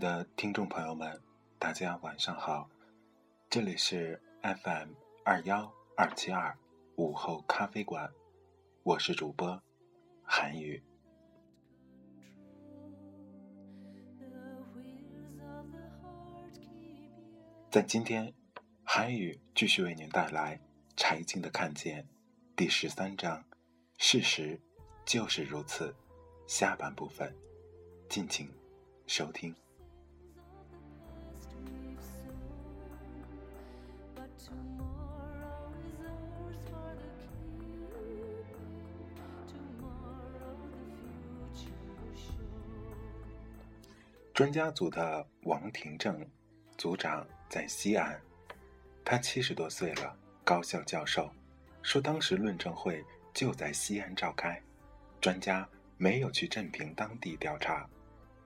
的听众朋友们，大家晚上好，这里是 FM 二幺二七二午后咖啡馆，我是主播韩宇。在今天，韩宇继续为您带来《柴静的看见》第十三章，事实就是如此，下半部分，敬请。收听。专家组的王廷正组长在西安，他七十多岁了，高校教授，说当时论证会就在西安召开，专家没有去镇平当地调查。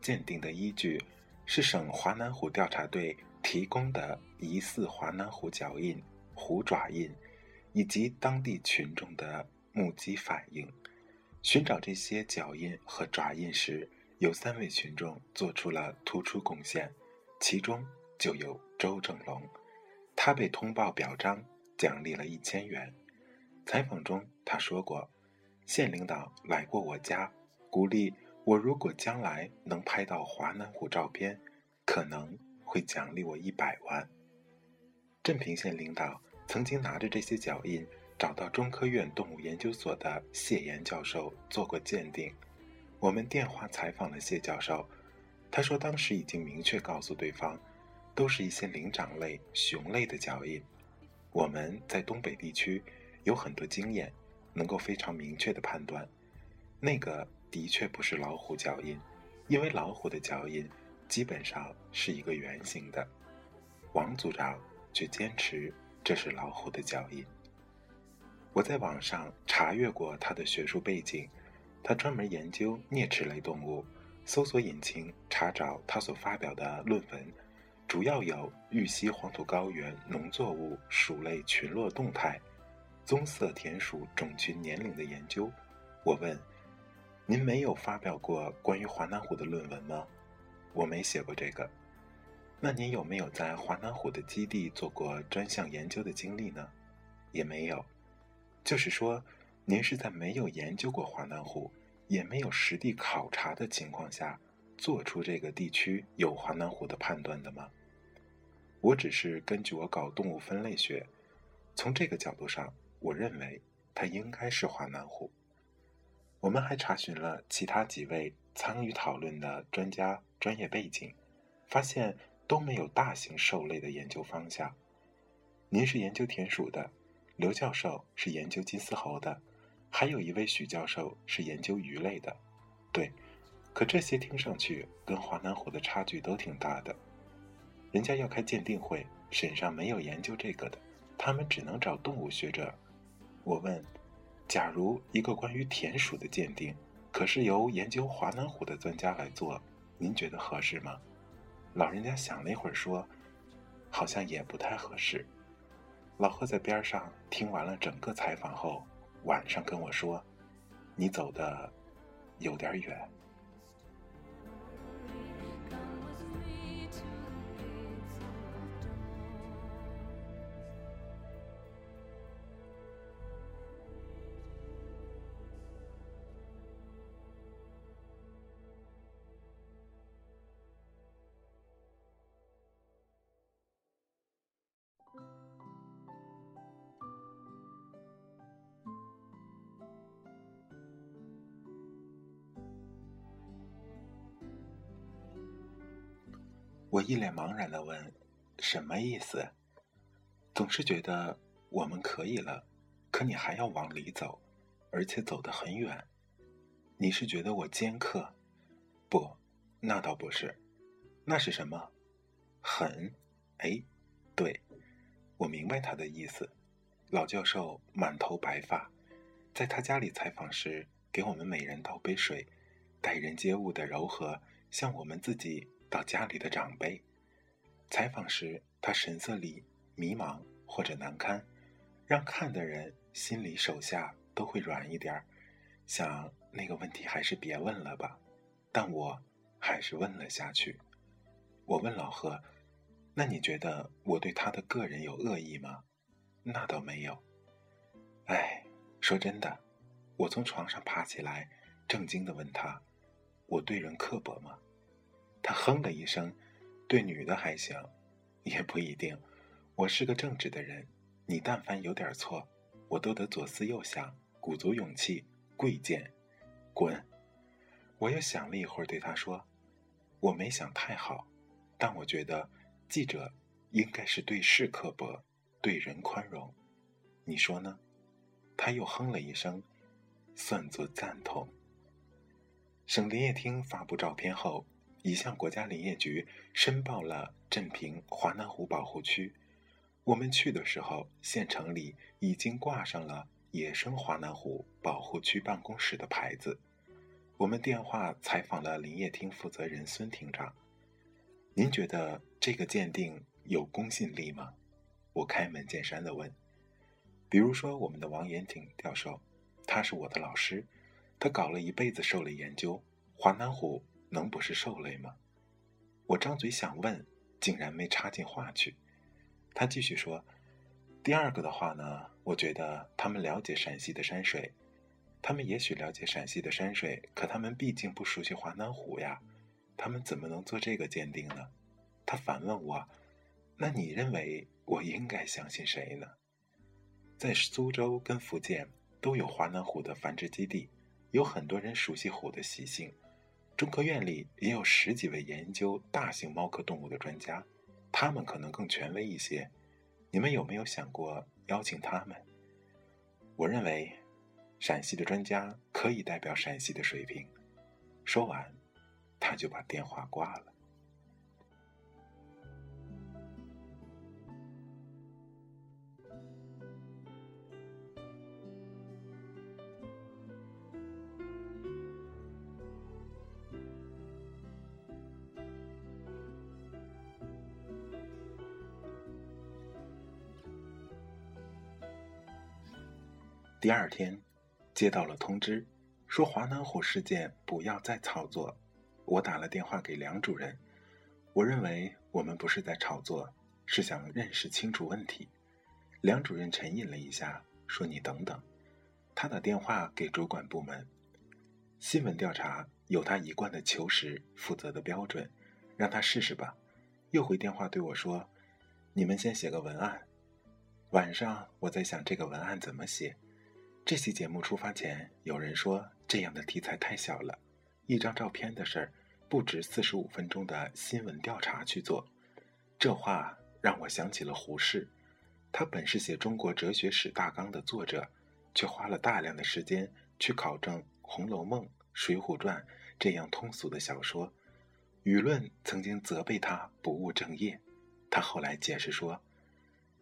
鉴定的依据是省华南虎调查队提供的疑似华南虎脚印、虎爪印，以及当地群众的目击反应。寻找这些脚印和爪印时，有三位群众做出了突出贡献，其中就有周正龙。他被通报表彰，奖励了一千元。采访中他说过：“县领导来过我家，鼓励。”我如果将来能拍到华南虎照片，可能会奖励我一百万。镇平县领导曾经拿着这些脚印，找到中科院动物研究所的谢岩教授做过鉴定。我们电话采访了谢教授，他说当时已经明确告诉对方，都是一些灵长类、熊类的脚印。我们在东北地区有很多经验，能够非常明确的判断，那个。的确不是老虎脚印，因为老虎的脚印基本上是一个圆形的。王组长却坚持这是老虎的脚印。我在网上查阅过他的学术背景，他专门研究啮齿类动物，搜索引擎查找他所发表的论文，主要有玉溪黄土高原农作物鼠类群落动态、棕色田鼠种群年龄的研究。我问。您没有发表过关于华南虎的论文吗？我没写过这个。那您有没有在华南虎的基地做过专项研究的经历呢？也没有。就是说，您是在没有研究过华南虎，也没有实地考察的情况下，做出这个地区有华南虎的判断的吗？我只是根据我搞动物分类学，从这个角度上，我认为它应该是华南虎。我们还查询了其他几位参与讨论的专家专业背景，发现都没有大型兽类的研究方向。您是研究田鼠的，刘教授是研究金丝猴的，还有一位许教授是研究鱼类的。对，可这些听上去跟华南虎的差距都挺大的。人家要开鉴定会，省上没有研究这个的，他们只能找动物学者。我问。假如一个关于田鼠的鉴定，可是由研究华南虎的专家来做，您觉得合适吗？老人家想了一会儿说：“好像也不太合适。”老贺在边上听完了整个采访后，晚上跟我说：“你走的有点远。我一脸茫然的问：“什么意思？”总是觉得我们可以了，可你还要往里走，而且走得很远。你是觉得我尖刻？不，那倒不是。那是什么？狠？哎，对，我明白他的意思。老教授满头白发，在他家里采访时，给我们每人倒杯水，待人接物的柔和，像我们自己。到家里的长辈采访时，他神色里迷茫或者难堪，让看的人心里手下都会软一点儿，想那个问题还是别问了吧。但我还是问了下去。我问老贺：“那你觉得我对他的个人有恶意吗？”那倒没有。哎，说真的，我从床上爬起来，正经的问他：“我对人刻薄吗？”他哼了一声，对女的还行，也不一定。我是个正直的人，你但凡有点错，我都得左思右想，鼓足勇气跪见，滚！我又想了一会儿，对他说：“我没想太好，但我觉得记者应该是对事刻薄，对人宽容。你说呢？”他又哼了一声，算作赞同。省林业厅发布照片后。已向国家林业局申报了镇平华南湖保护区。我们去的时候，县城里已经挂上了野生华南湖保护区办公室的牌子。我们电话采访了林业厅负责人孙厅长。您觉得这个鉴定有公信力吗？我开门见山地问。比如说，我们的王延廷教授，他是我的老师，他搞了一辈子兽类研究，华南虎。能不是兽类吗？我张嘴想问，竟然没插进话去。他继续说：“第二个的话呢，我觉得他们了解陕西的山水，他们也许了解陕西的山水，可他们毕竟不熟悉华南虎呀，他们怎么能做这个鉴定呢？”他反问我：“那你认为我应该相信谁呢？”在苏州跟福建都有华南虎的繁殖基地，有很多人熟悉虎的习性。中科院里也有十几位研究大型猫科动物的专家，他们可能更权威一些。你们有没有想过邀请他们？我认为，陕西的专家可以代表陕西的水平。说完，他就把电话挂了。第二天，接到了通知，说华南虎事件不要再炒作。我打了电话给梁主任，我认为我们不是在炒作，是想认识清楚问题。梁主任沉吟了一下，说：“你等等。”他打电话给主管部门，新闻调查有他一贯的求实负责的标准，让他试试吧。又回电话对我说：“你们先写个文案，晚上我在想这个文案怎么写。”这期节目出发前，有人说这样的题材太小了，一张照片的事儿不值四十五分钟的新闻调查去做。这话让我想起了胡适，他本是写中国哲学史大纲的作者，却花了大量的时间去考证《红楼梦》《水浒传》这样通俗的小说。舆论曾经责备他不务正业，他后来解释说：“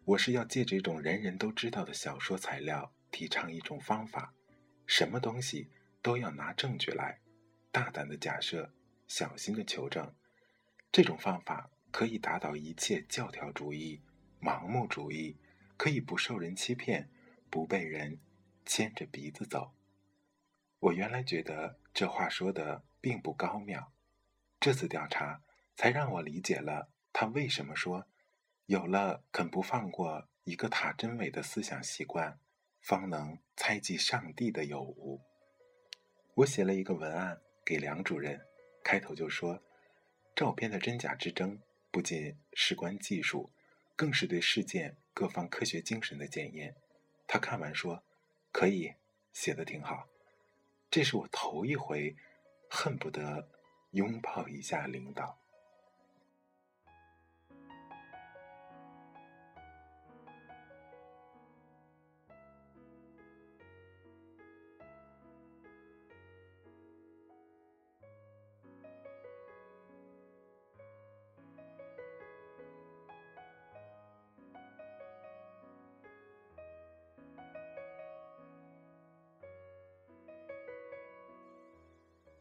我是要借这种人人都知道的小说材料。”提倡一种方法，什么东西都要拿证据来，大胆的假设，小心的求证。这种方法可以打倒一切教条主义、盲目主义，可以不受人欺骗，不被人牵着鼻子走。我原来觉得这话说的并不高妙。这次调查才让我理解了他为什么说，有了肯不放过一个塔真伪的思想习惯，方能猜忌上帝的有无。我写了一个文案给梁主任，开头就说，照片的真假之争不仅事关技术，更是对事件各方科学精神的检验。他看完说：“可以，写的挺好。”这是我头一回，恨不得拥抱一下领导。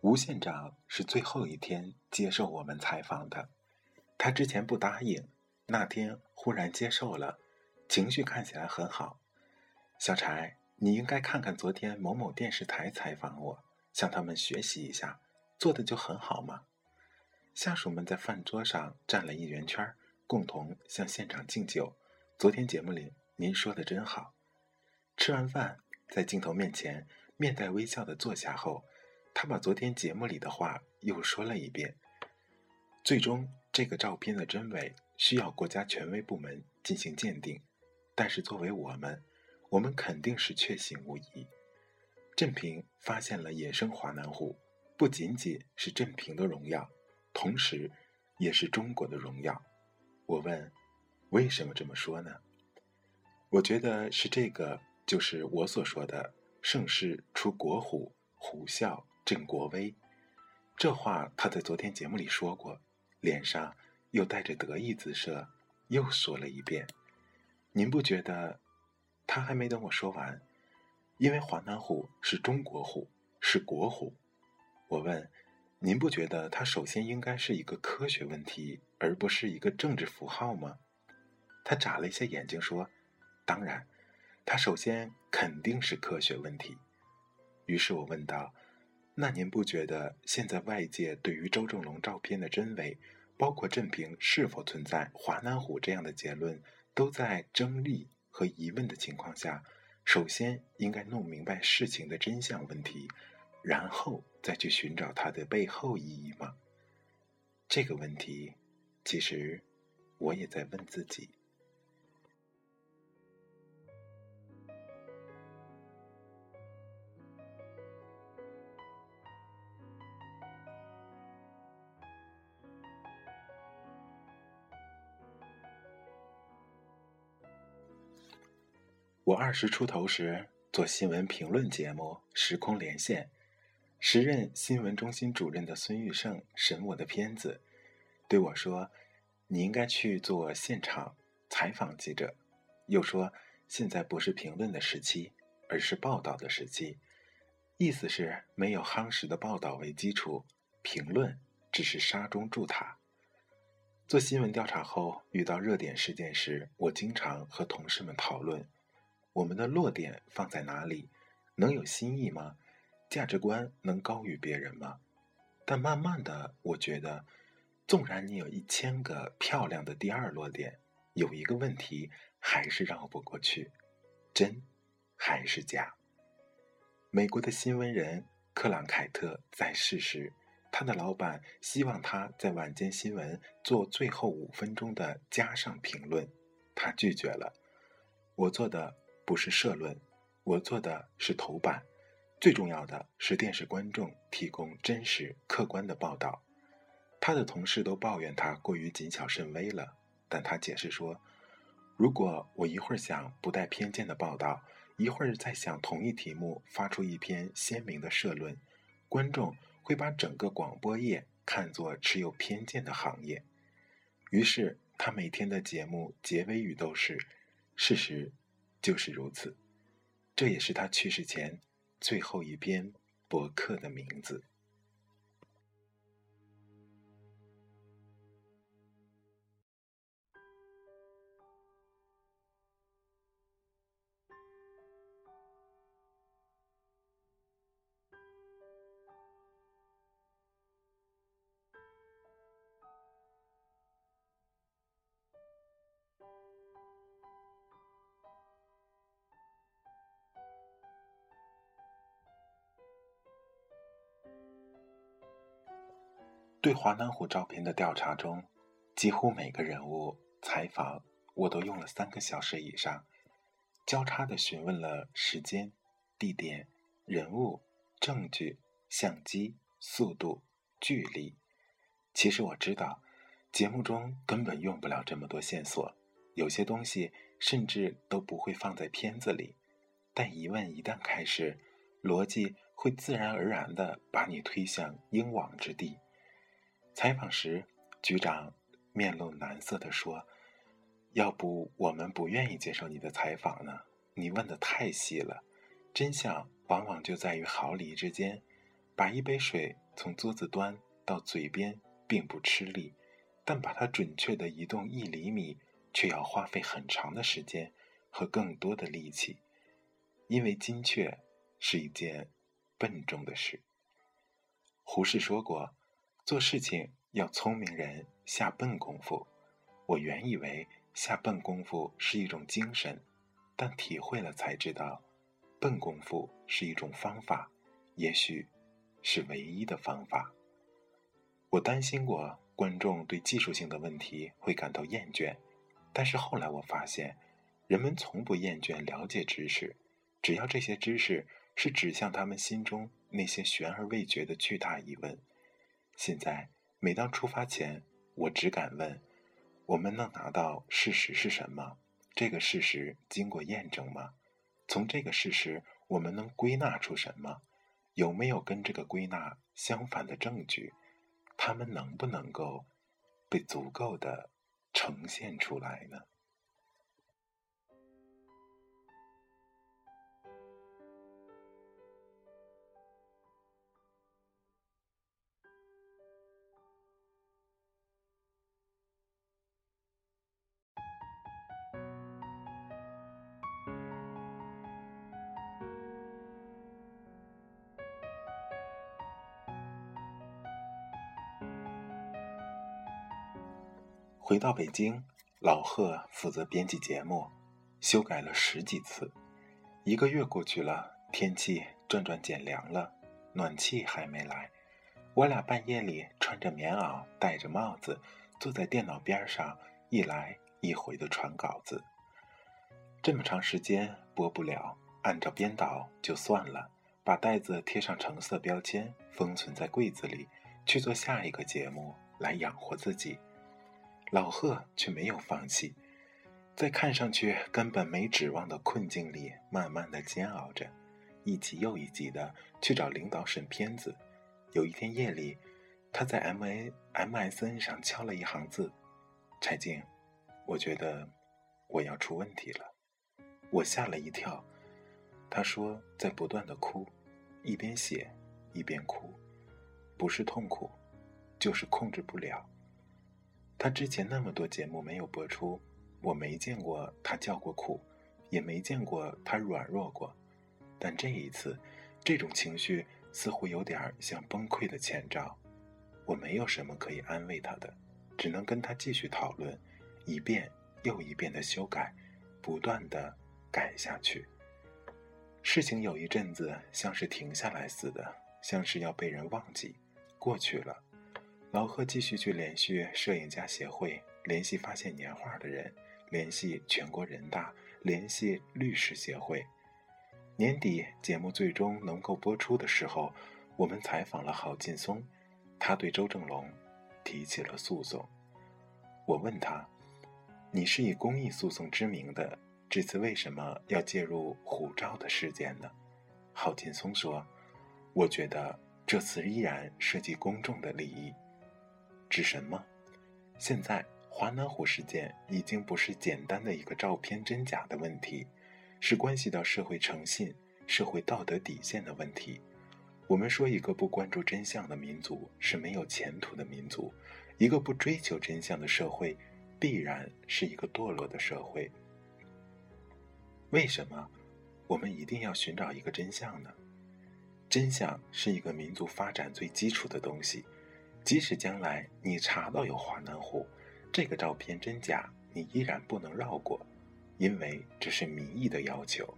吴县长是最后一天接受我们采访的，他之前不答应，那天忽然接受了，情绪看起来很好。小柴，你应该看看昨天某某电视台采访我，向他们学习一下，做的就很好嘛。下属们在饭桌上站了一圆圈，共同向县长敬酒。昨天节目里您说的真好。吃完饭，在镜头面前面带微笑的坐下后。他把昨天节目里的话又说了一遍。最终，这个照片的真伪需要国家权威部门进行鉴定，但是作为我们，我们肯定是确信无疑。镇平发现了野生华南虎，不仅仅是镇平的荣耀，同时也是中国的荣耀。我问，为什么这么说呢？我觉得是这个，就是我所说的“盛世出国虎，虎啸”。振国威，这话他在昨天节目里说过，脸上又带着得意姿色，又说了一遍。您不觉得？他还没等我说完，因为华南虎是中国虎，是国虎。我问：您不觉得它首先应该是一个科学问题，而不是一个政治符号吗？他眨了一下眼睛说：“当然，它首先肯定是科学问题。”于是我问道。那您不觉得现在外界对于周正龙照片的真伪，包括镇平是否存在华南虎这样的结论，都在争议和疑问的情况下，首先应该弄明白事情的真相问题，然后再去寻找它的背后意义吗？这个问题，其实我也在问自己。我二十出头时做新闻评论节目《时空连线》，时任新闻中心主任的孙玉胜审我的片子，对我说：“你应该去做现场采访记者。”又说：“现在不是评论的时期，而是报道的时期。”意思是没有夯实的报道为基础，评论只是沙中筑塔。做新闻调查后，遇到热点事件时，我经常和同事们讨论。我们的落点放在哪里？能有新意吗？价值观能高于别人吗？但慢慢的，我觉得，纵然你有一千个漂亮的第二落点，有一个问题还是绕不过去：真还是假？美国的新闻人克朗凯特在世时，他的老板希望他在晚间新闻做最后五分钟的加上评论，他拒绝了。我做的。不是社论，我做的是头版。最重要的是电视观众提供真实客观的报道。他的同事都抱怨他过于谨小慎微了，但他解释说：“如果我一会儿想不带偏见的报道，一会儿再想同一题目发出一篇鲜明的社论，观众会把整个广播业看作持有偏见的行业。”于是他每天的节目结尾语都是：“事实。”就是如此，这也是他去世前最后一篇博客的名字。对华南虎照片的调查中，几乎每个人物采访我都用了三个小时以上，交叉的询问了时间、地点、人物、证据、相机、速度、距离。其实我知道，节目中根本用不了这么多线索，有些东西甚至都不会放在片子里。但疑问一旦开始，逻辑会自然而然地把你推向应往之地。采访时，局长面露难色地说：“要不我们不愿意接受你的采访呢？你问的太细了，真相往往就在于毫厘之间。把一杯水从桌子端到嘴边。”并不吃力，但把它准确地移动一厘米，却要花费很长的时间和更多的力气，因为精确是一件笨重的事。胡适说过：“做事情要聪明人下笨功夫。”我原以为下笨功夫是一种精神，但体会了才知道，笨功夫是一种方法，也许是唯一的方法。我担心过观众对技术性的问题会感到厌倦，但是后来我发现，人们从不厌倦了解知识，只要这些知识是指向他们心中那些悬而未决的巨大疑问。现在，每当出发前，我只敢问：我们能拿到事实是什么？这个事实经过验证吗？从这个事实，我们能归纳出什么？有没有跟这个归纳相反的证据？他们能不能够被足够的呈现出来呢？回到北京，老贺负责编辑节目，修改了十几次。一个月过去了，天气转转减凉了，暖气还没来。我俩半夜里穿着棉袄，戴着帽子，坐在电脑边上，一来一回的传稿子。这么长时间播不了，按照编导就算了，把袋子贴上橙色标签，封存在柜子里，去做下一个节目来养活自己。老贺却没有放弃，在看上去根本没指望的困境里，慢慢的煎熬着，一集又一集的去找领导审片子。有一天夜里，他在 M A M S N 上敲了一行字：“柴静，我觉得我要出问题了。”我吓了一跳。他说在不断的哭，一边写一边哭，不是痛苦，就是控制不了。他之前那么多节目没有播出，我没见过他叫过苦，也没见过他软弱过。但这一次，这种情绪似乎有点像崩溃的前兆。我没有什么可以安慰他的，只能跟他继续讨论，一遍又一遍的修改，不断的改下去。事情有一阵子像是停下来似的，像是要被人忘记，过去了。老贺继续去联系摄影家协会，联系发现年画的人，联系全国人大，联系律师协会。年底节目最终能够播出的时候，我们采访了郝劲松，他对周正龙提起了诉讼。我问他：“你是以公益诉讼知名的，这次为什么要介入虎照的事件呢？”郝劲松说：“我觉得这次依然涉及公众的利益。”指什么？现在华南虎事件已经不是简单的一个照片真假的问题，是关系到社会诚信、社会道德底线的问题。我们说，一个不关注真相的民族是没有前途的民族，一个不追求真相的社会，必然是一个堕落的社会。为什么我们一定要寻找一个真相呢？真相是一个民族发展最基础的东西。即使将来你查到有华南虎，这个照片真假，你依然不能绕过，因为这是民意的要求。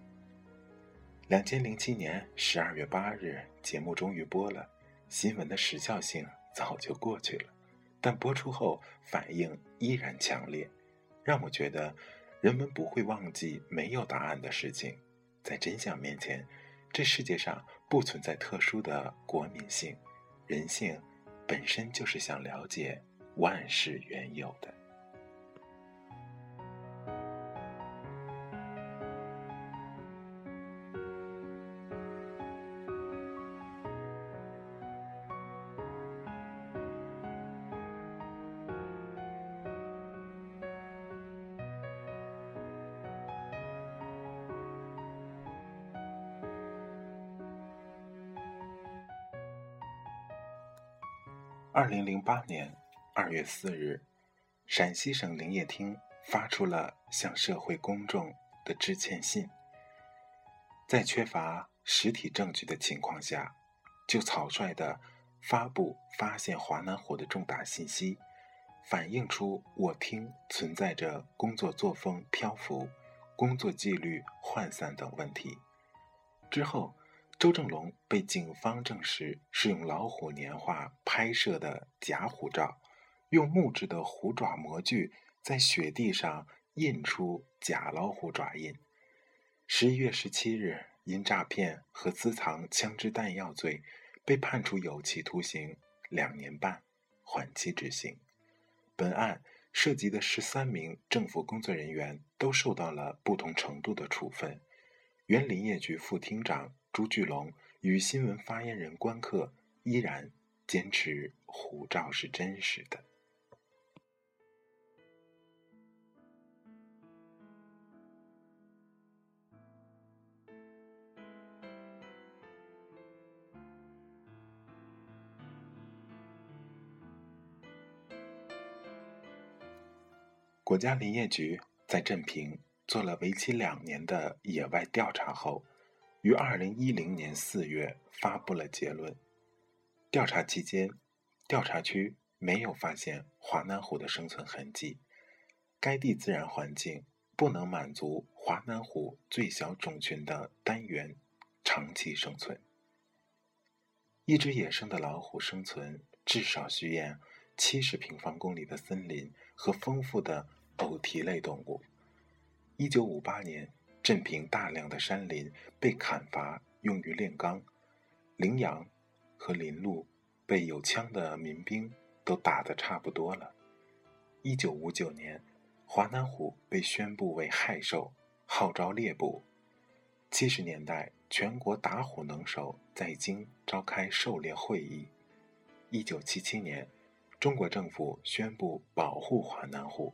两千零七年十二月八日，节目终于播了，新闻的时效性早就过去了，但播出后反应依然强烈，让我觉得人们不会忘记没有答案的事情。在真相面前，这世界上不存在特殊的国民性，人性本身就是想了解万事缘由的。二零零八年二月四日，陕西省林业厅发出了向社会公众的致歉信。在缺乏实体证据的情况下，就草率地发布发现华南虎的重大信息，反映出我厅存在着工作作风漂浮、工作纪律涣散等问题。之后。周正龙被警方证实是用老虎年画拍摄的假虎照，用木质的虎爪模具在雪地上印出假老虎爪印。十一月十七日，因诈骗和私藏枪支弹药罪，被判处有期徒刑两年半，缓期执行。本案涉及的十三名政府工作人员都受到了不同程度的处分。原林业局副厅长。朱巨龙与新闻发言人关克依然坚持虎照是真实的。国家林业局在镇平做了为期两年的野外调查后。于二零一零年四月发布了结论。调查期间，调查区没有发现华南虎的生存痕迹，该地自然环境不能满足华南虎最小种群的单元长期生存。一只野生的老虎生存至少需要七十平方公里的森林和丰富的偶蹄类动物。一九五八年。镇平大量的山林被砍伐用于炼钢，羚羊和林鹿被有枪的民兵都打得差不多了。一九五九年，华南虎被宣布为害兽，号召猎捕。七十年代，全国打虎能手在京召开狩猎会议。一九七七年，中国政府宣布保护华南虎，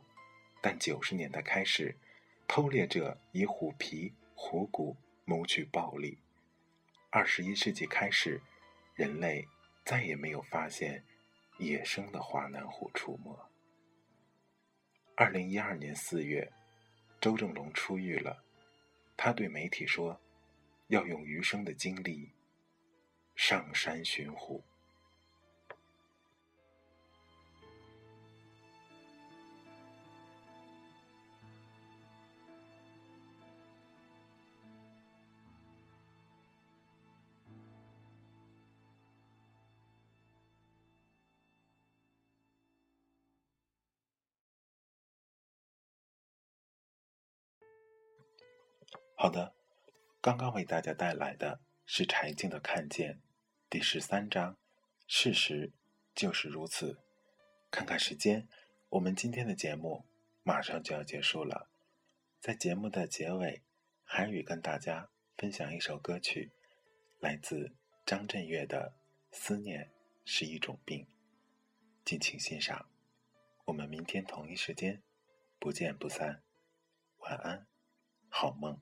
但九十年代开始。偷猎者以虎皮、虎骨谋取暴利。二十一世纪开始，人类再也没有发现野生的华南虎出没。二零一二年四月，周正龙出狱了，他对媒体说：“要用余生的精力上山寻虎。”好的，刚刚为大家带来的是柴静的《看见》第十三章，事实就是如此。看看时间，我们今天的节目马上就要结束了。在节目的结尾，韩宇跟大家分享一首歌曲，来自张震岳的《思念是一种病》，敬请欣赏。我们明天同一时间不见不散。晚安，好梦。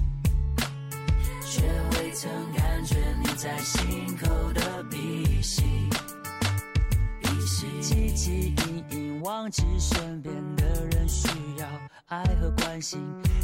却未曾感觉你在心口的鼻息，鼻息。汲汲营营忘记身边的人需要爱和关心，